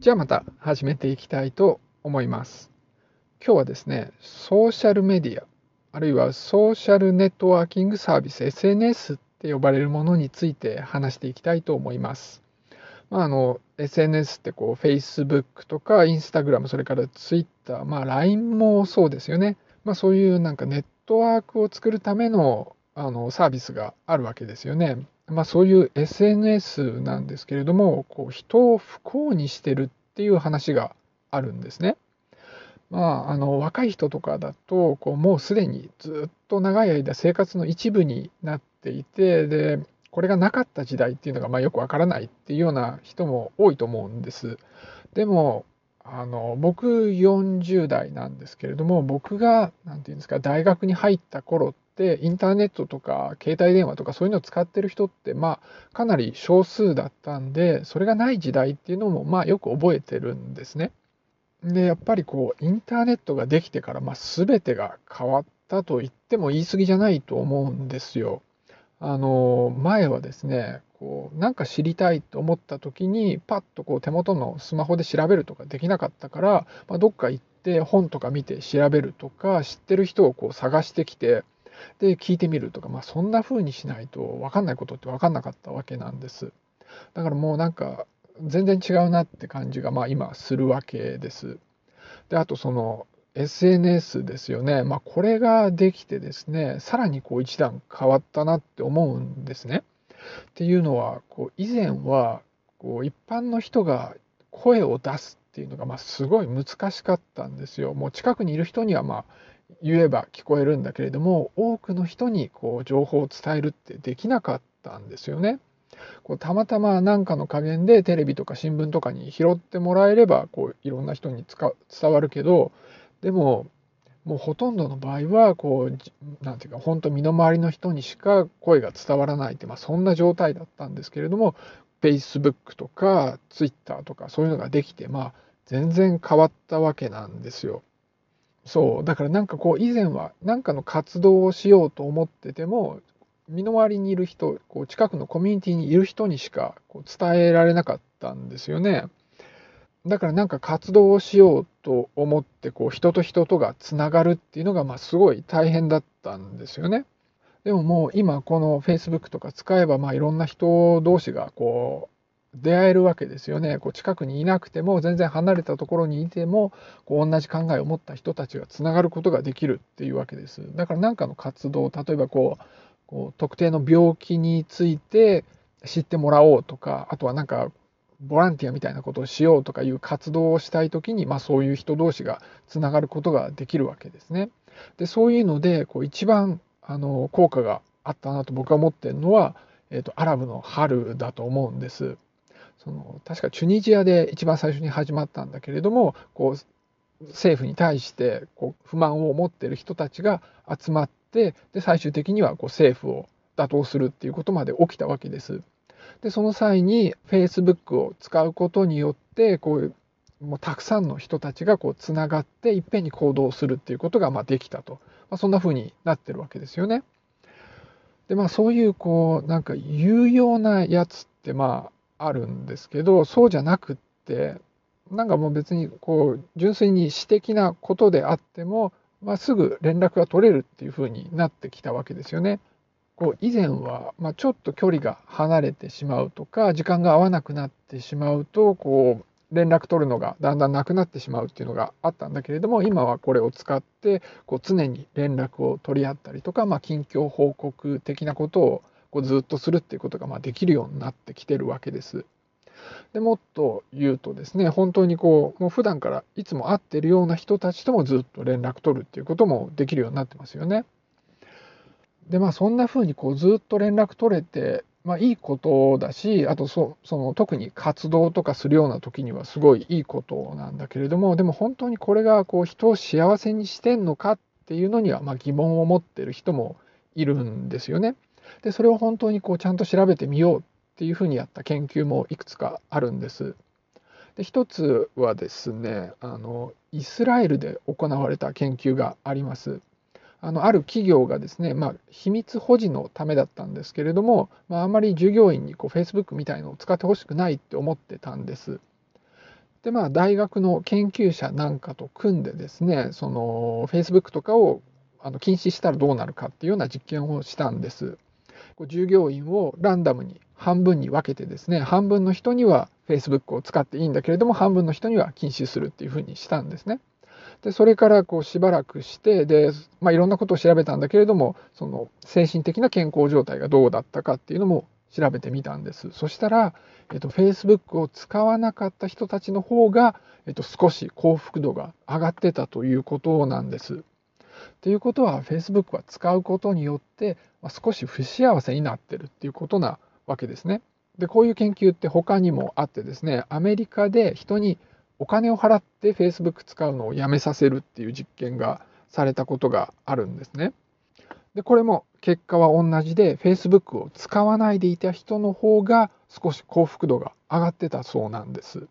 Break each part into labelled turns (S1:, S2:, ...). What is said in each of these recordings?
S1: じゃあまた始めていきたいと思います。今日はですね、ソーシャルメディア、あるいはソーシャルネットワーキングサービス、SNS って呼ばれるものについて話していきたいと思います。まあ、あの、SNS ってこう、Facebook とか Instagram、それから Twitter、まあ LINE もそうですよね。まあそういうなんかネットワークを作るためのあのサービスがあるわけですよね。まあ、そういう SNS なんですけれどもこう人を不幸にしてるっていう話があるんですね。まあ、あの若い人とかだとこうもうすでにずっと長い間生活の一部になっていてでこれがなかった時代っていうのがまあよくわからないっていうような人も多いと思うんです。でもあの僕40代なんですけれども僕が何て言うんですか大学に入った頃でインターネットとか携帯電話とかそういうのを使ってる人ってまあかなり少数だったんでそれがない時代っていうのもまあよく覚えてるんですね。でやっぱりこうインターネットができてからまあ全てが変わったと言っても言い過ぎじゃないと思うんですよ。あの前はですねこうなんか知りたいと思った時にパッとこう手元のスマホで調べるとかできなかったから、まあ、どっか行って本とか見て調べるとか知ってる人をこう探してきてで聞いてみるとか、まあ、そんな風にしないと分かんないことって分かんなかったわけなんです。だからもうなんか全然違うなって感じがまあ今するわけです。であとその SNS ですよね、まあ、これができてですねさらにこう一段変わったなって思うんですね。っていうのはこう以前はこう一般の人が声を出すっていうのがまあすごい難しかったんですよ。もう近くにいる人にはまあ言えば聞こえるんだけれども多くの人にこう情報を伝えるってできなかったんですよね。こうたまたま何かの加減でテレビとか新聞とかに拾ってもらえればこういろんな人に伝わるけどでももうほとんどの場合はこう何て言うか本当身の回りの人にしか声が伝わらないって、まあ、そんな状態だったんですけれども Facebook とか Twitter とかそういうのができてまあ全然変わったわけなんですよ。そうだからなんかこう以前は何かの活動をしようと思ってても身の回りにいる人こう近くのコミュニティにいる人にしかこう伝えられなかったんですよね。だからなんか活動をしようと思ってこう人と人とがつながるっていうのがまあすごい大変だったんですよね。でももう今この Facebook とか使えばまあいろんな人同士がこう出会えるわけですよね。こう近くにいなくても全然離れたところにいてもこう同じ考えを持った人たちがつながることができるっていうわけです。だから何かの活動例えばこうこう特定の病気について知ってもらおうとかあとはなんかボランティアみたいなことをしようとかいう活動をしたい時に、まあ、そういう人同士がつながることができるわけですね。でそういうのでこう一番あの効果があったなと僕は思ってるのは、えーとアラブの春だと思うんです。その確かチュニジアで一番最初に始まったんだけれどもこう政府に対してこう不満を持っている人たちが集まってで最終的にはこう政府を打倒するっていうことまで起きたわけです。でその際に Facebook を使うことによってこういうもうたくさんの人たちがこうつながっていっぺんに行動するっていうことがまあできたと、まあ、そんな風になってるわけですよね。でまあそういうこうなんか有用なやつってまああるんですけどそうじゃなくってなんかもう別にこう純粋に私的なことであっても、まあ、すぐ連絡が取れるっていうふうになってきたわけですよね。こう以前は、まあ、ちょっと距離が離れてしまうとか時間が合わなくなってしまうとこう連絡取るのがだんだんなくなってしまうっていうのがあったんだけれども今はこれを使ってこう常に連絡を取り合ったりとか、まあ、近況報告的なことをこうずっとするっていうことがまあできるようになってきてるわけです。でもっと言うとですね本当にこうもう普段からいつも会ってるような人たちともずっと連絡取るっていうこともできるようになってますよね。でまあそんな風にこうずっと連絡取れてまあいいことだしあとそその特に活動とかするような時にはすごいいいことなんだけれどもでも本当にこれがこう人を幸せにしてんのかっていうのにはま疑問を持ってる人もいるんですよね。でそれを本当にこうちゃんと調べてみようっていうふうにやった研究もいくつかあるんです。で一つはですねあのイスラエルで行われた研究があります。あのある企業がですね、まあ、秘密保持のためだったんですけれども、まあ、あまり従業員にこう Facebook みたいのを使ってほしくないって思ってたんです。でまあ大学の研究者なんかと組んでですねその Facebook とかをあの禁止したらどうなるかっていうような実験をしたんです。従業員をランダムに半分に分けてですね半分の人には Facebook を使っていいんだけれども半分の人には禁止するっていうふうにしたんですね。でそれからこうしばらくしてで、まあ、いろんなことを調べたんだけれどもその精神的な健康状態がどうだったかっていうのも調べてみたんです。そしたら、えっと、Facebook を使わなかった人たちの方が、えっと、少し幸福度が上がってたということなんです。ということは Facebook は使うことによって、まあ、少し不幸せになってるっていうことなわけですね。でこういう研究って他にもあってですねアメリカで人にお金を払って Facebook 使うのをやめさせるっていう実験がされたことがあるんですね。でこれも結果は同じで Facebook を使わないでいた人の方が少し幸福度が上がってたそうなんです。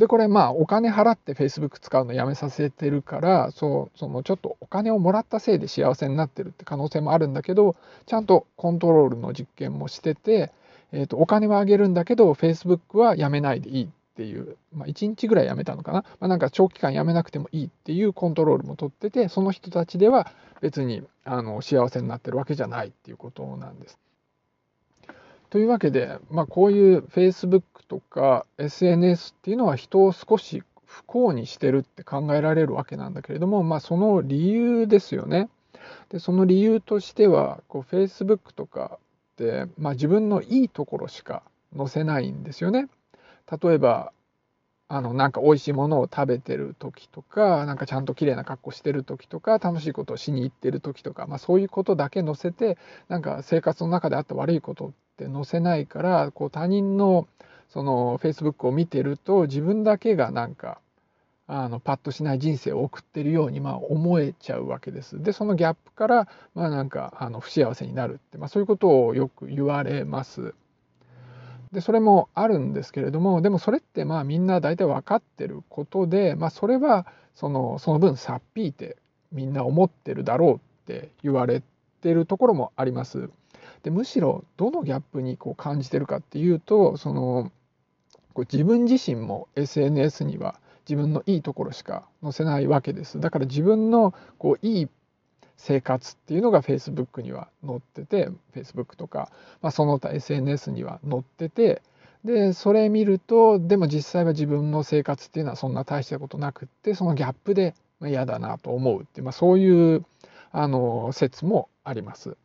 S1: でこれまあお金払って Facebook 使うのやめさせてるからそうそのちょっとお金をもらったせいで幸せになってるって可能性もあるんだけどちゃんとコントロールの実験もしてて、えー、とお金はあげるんだけど Facebook はやめないでいいっていう、まあ、1日ぐらいやめたのかな、まあ、なんか長期間やめなくてもいいっていうコントロールも取っててその人たちでは別にあの幸せになってるわけじゃないっていうことなんです。というわけで、まあ、こういう Facebook とか SNS っていうのは人を少し不幸にしてるって考えられるわけなんだけれども、まあ、その理由ですよね。でその理由としてはこう Facebook とかって、まあ、自分のいいところしか載せないんですよね。例えばあのなんか美味しいものを食べてる時とかなんかちゃんと綺麗な格好してる時とか楽しいことをしに行ってる時とか、まあ、そういうことだけ載せてなんか生活の中であった悪いことって載せないからこう他人のその Facebook を見てると自分だけがなんかあのパッとしない人生を送ってるようにまあ思えちゃうわけです。でそのギャップからまあなんかあの不幸せになるって、まあ、そういうことをよく言われます。でそれもあるんですけれどもでもそれってまあみんな大体分かってることで、まあ、それはそのその分さっぴいてみんな思ってるだろうって言われてるところもあります。でむしろどのギャップにこう感じてるかっていうとそのこう自分自身も SNS には自分のいいところしか載せないわけです。だから自分のこういい生活っていうのが Facebook には載ってて Facebook とか、まあ、その他 SNS には載っててでそれ見るとでも実際は自分の生活っていうのはそんな大したことなくってそのギャップで嫌だなと思うって、まあ、そういうあの説もあります。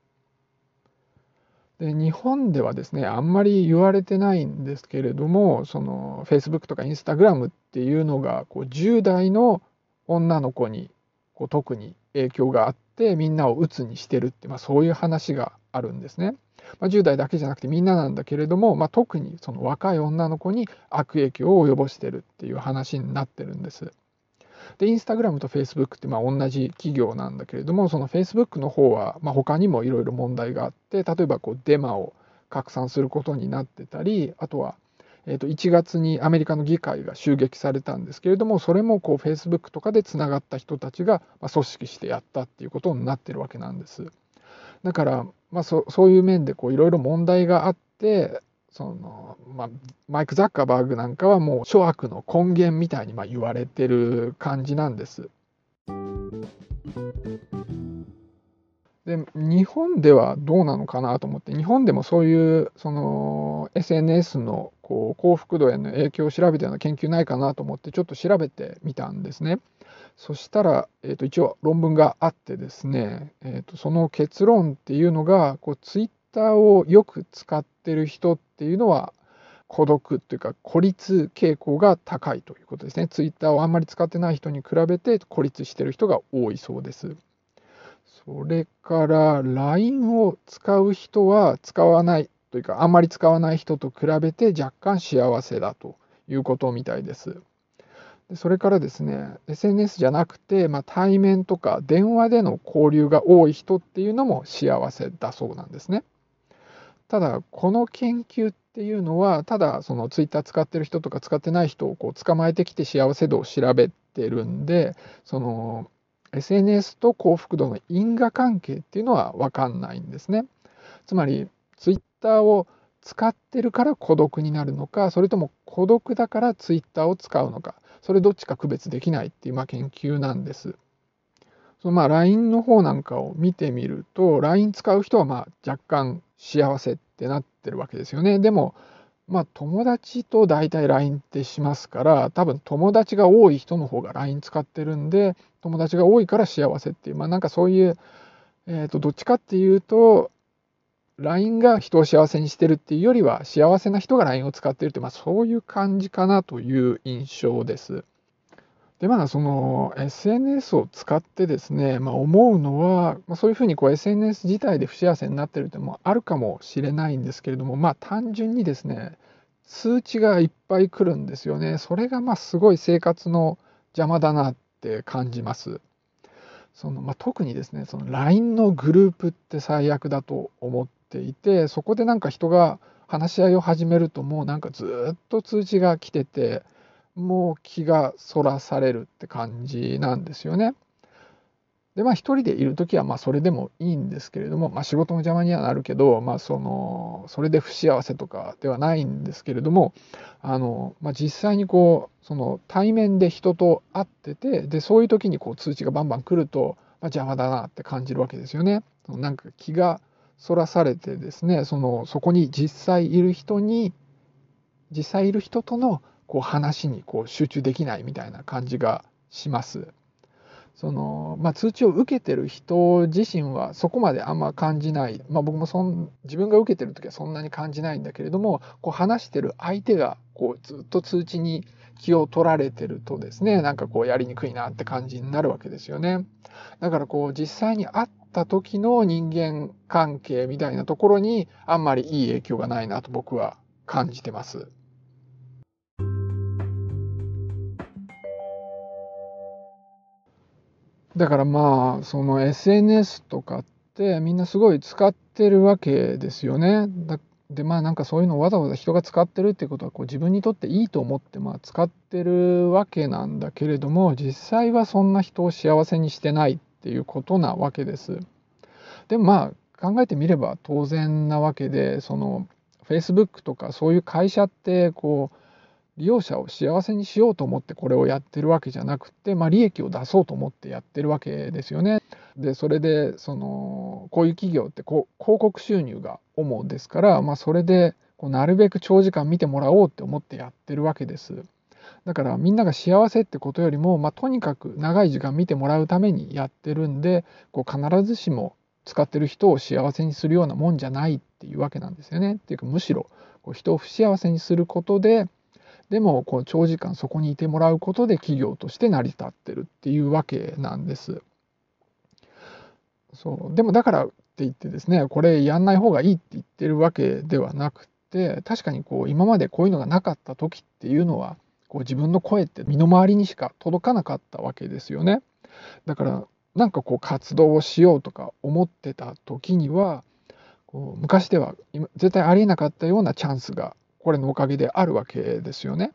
S1: で日本ではですねあんまり言われてないんですけれどもその Facebook とか Instagram っていうのがこう10代の女の子にこう特に影響があってみんなを鬱にしてるって、まあ、そういう話があるんですね。まあ、10代だけじゃなくてみんななんだけれども、まあ、特にその若い女の子に悪影響を及ぼしてるっていう話になってるんです。で、インスタグラムとフェイスブックってまあ同じ企業なんだけれども、そのフェイスブックの方はまあ他にもいろいろ問題があって、例えばこうデマを拡散することになってたり、あとはえー、と1月にアメリカの議会が襲撃されたんですけれどもそれもこう Facebook とかでつながった人たちが、ま組織してやったっていうことになってるわけなんです。だから、まあ、そそういう面でいろいろ問題があってその、まあ、マイク・ザッカーバーグなんかはもう諸悪の根源みたいにま言われてる感じなんです。で日本ではどうなのかなと思って日本でもそういうその SNS のこう幸福度への影響を調べたような研究ないかなと思ってちょっと調べてみたんですね。そしたら、えー、と一応論文があってですね、えー、とその結論っていうのがこうツイターをよく使ってる人っていうのは孤独っていうか孤立傾向が高いということですね。ツイッターをあんまり使ってない人に比べて孤立してる人が多いそうです。それから LINE を使う人は使わないというかあんまり使わない人と比べて若干幸せだということみたいです。それからですね SNS じゃなくて、まあ、対面とか電話での交流が多い人っていうのも幸せだそうなんですね。ただこの研究っていうのはただそのツイッター使ってる人とか使ってない人をこう捕まえてきて幸せ度を調べてるんでその SNS と幸福度の因果関係っていうのは分かんないんですね。つまり、ツイッターを使ってるから孤独になるのか、それとも孤独だからツイッターを使うのか、それどっちか区別できないっていうまあ研究なんです。そのまあ LINE の方なんかを見てみると、LINE 使う人はまあ若干幸せってなってるわけですよね。でも、まあ友達と大体 LINE ってしますから、多分友達が多い人の方が LINE 使ってるんで、友達が多いから幸せっていう、まあなんかそういう、えっ、ー、と、どっちかっていうと、LINE が人を幸せにしてるっていうよりは、幸せな人が LINE を使ってるって、まあそういう感じかなという印象です。で、まあその SNS を使ってですね、まあ思うのは、まあ、そういうふうにこう SNS 自体で不幸せになってるってもあるかもしれないんですけれども、まあ単純にですね、通知がいっぱい来るんですよね。それがまあすごい生活の邪魔だなって感じます。そのまあ、特にですね、その LINE のグループって最悪だと思っていて、そこでなんか人が話し合いを始めると、もうなんかずっと通知が来てて、もう気がそらされるって感じなんですよね。でまあ一人でいる時はまあそれでもいいんですけれども、まあ、仕事の邪魔にはなるけど、まあ、そのそれで不幸せとかではないんですけれどもあの、まあ、実際にこうその対面で人と会っててでそういう時にこう通知がバンバン来ると、まあ、邪魔だなって感じるわけですよね。なんか気がそらされてですねそのそこに実際いる人に実際いる人とのこう話にこう集中できないみたいな感じがします。そのまあ、通知を受けてる人自身はそこまであんま感じない、まあ、僕もそん自分が受けてる時はそんなに感じないんだけれどもこう話してる相手がこうずっと通知に気を取られてるとですねなんかこうやりにくいなって感じになるわけですよね。だからこう実際に会った時の人間関係みたいなところにあんまりいい影響がないなと僕は感じてます。だからまあその SNS とかってみんなすごい使ってるわけですよね。でまあなんかそういうのをわざわざ人が使ってるってことはこう自分にとっていいと思ってまあ使ってるわけなんだけれども実際はそんな人を幸せにしてないっていうことなわけです。でもまあ考えてみれば当然なわけでその Facebook とかそういう会社ってこう利用者を幸せにしようと思ってこれをやってるわけじゃなくて、まあ、利益を出そうと思ってやってるわけですよね。でそれでそのこういう企業ってこう広告収入が主ですから、まあ、それでこうなるべく長時間見てもらおうって思ってやってるわけです。だからみんなが幸せってことよりも、まあ、とにかく長い時間見てもらうためにやってるんでこう必ずしも使ってる人を幸せにするようなもんじゃないっていうわけなんですよね。っていうかむしろこう人を不幸せにすることででもこう長時間そこにいてもらうことで企業として成り立ってるっていうわけなんです。そうでもだからって言ってですねこれやんない方がいいって言ってるわけではなくて確かにこう今までこういうのがなかった時っていうのはこう自分の声って身の回りにしか届かなかったわけですよね。だからなんかこう活動をしようとか思ってた時にはこう昔では絶対ありえなかったようなチャンスがこれのおかげであるわけですよね。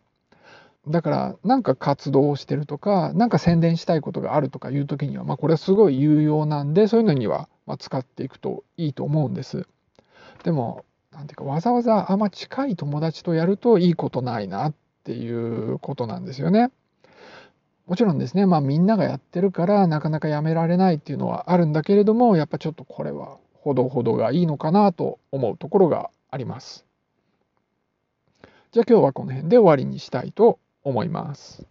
S1: だからなんか活動をしてるとか何か宣伝したいことがあるとかいう時には、まあ、これはすごい有用なんでそういうのには使っていくといいと思うんです。でも何ていうかわざわざあんま近い友達とやるといいことないなっていうことなんですよね。もちろんですねまあみんながやってるからなかなかやめられないっていうのはあるんだけれどもやっぱちょっとこれはほどほどがいいのかなと思うところがあります。じゃあ今日はこの辺で終わりにしたいと思います。